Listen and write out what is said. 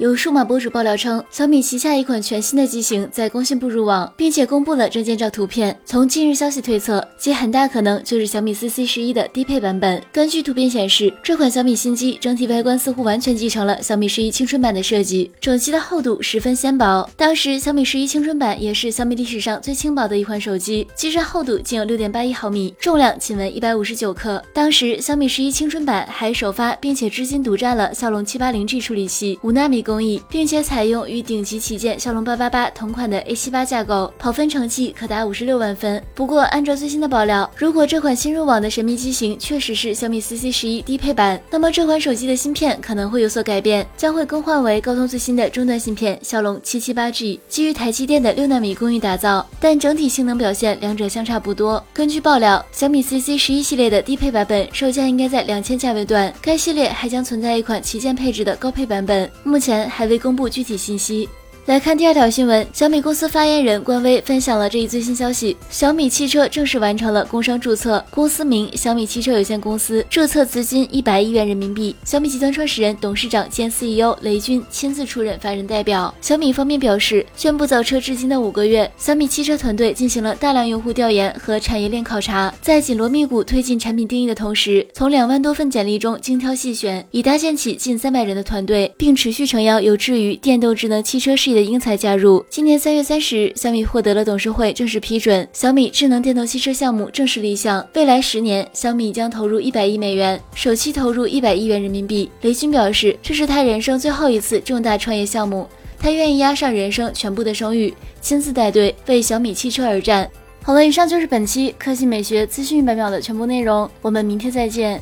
有数码博主爆料称，小米旗下一款全新的机型在工信部入网，并且公布了证件照图片。从近日消息推测，其很大可能就是小米 CC 十一的低配版本。根据图片显示，这款小米新机整体外观似乎完全继承了小米十一青春版的设计，整机的厚度十分纤薄。当时小米十一青春版也是小米历史上最轻薄的一款手机，机身厚度仅有六点八一毫米，重量仅为一百五十九克。当时小米十一青春版还首发，并且至今独占了骁龙七八零 G 处理器，五纳米。工艺，并且采用与顶级旗舰骁龙八八八同款的 A 七八架构，跑分成绩可达五十六万分。不过，按照最新的爆料，如果这款新入网的神秘机型确实是小米 CC 十一低配版，那么这款手机的芯片可能会有所改变，将会更换为高通最新的中端芯片骁龙七七八 G，基于台积电的六纳米工艺打造，但整体性能表现两者相差不多。根据爆料，小米 CC 十一系列的低配版本售价应该在两千价位段，该系列还将存在一款旗舰配置的高配版本，目前还未公布具。体信息。来看第二条新闻，小米公司发言人官微分享了这一最新消息：小米汽车正式完成了工商注册，公司名小米汽车有限公司，注册资金一百亿元人民币。小米集团创始人、董事长兼 CEO 雷军亲自出任法人代表。小米方面表示，宣布造车至今的五个月，小米汽车团队进行了大量用户调研和产业链考察，在紧锣密鼓推进产品定义的同时，从两万多份简历中精挑细选，已搭建起近三百人的团队，并持续诚邀有志于电动智能汽车事的。英才加入。今年三月三十日，小米获得了董事会正式批准，小米智能电动汽车项目正式立项。未来十年，小米将投入一百亿美元，首期投入一百亿元人民币。雷军表示，这是他人生最后一次重大创业项目，他愿意押上人生全部的声誉，亲自带队为小米汽车而战。好了，以上就是本期科技美学资讯一百秒的全部内容，我们明天再见。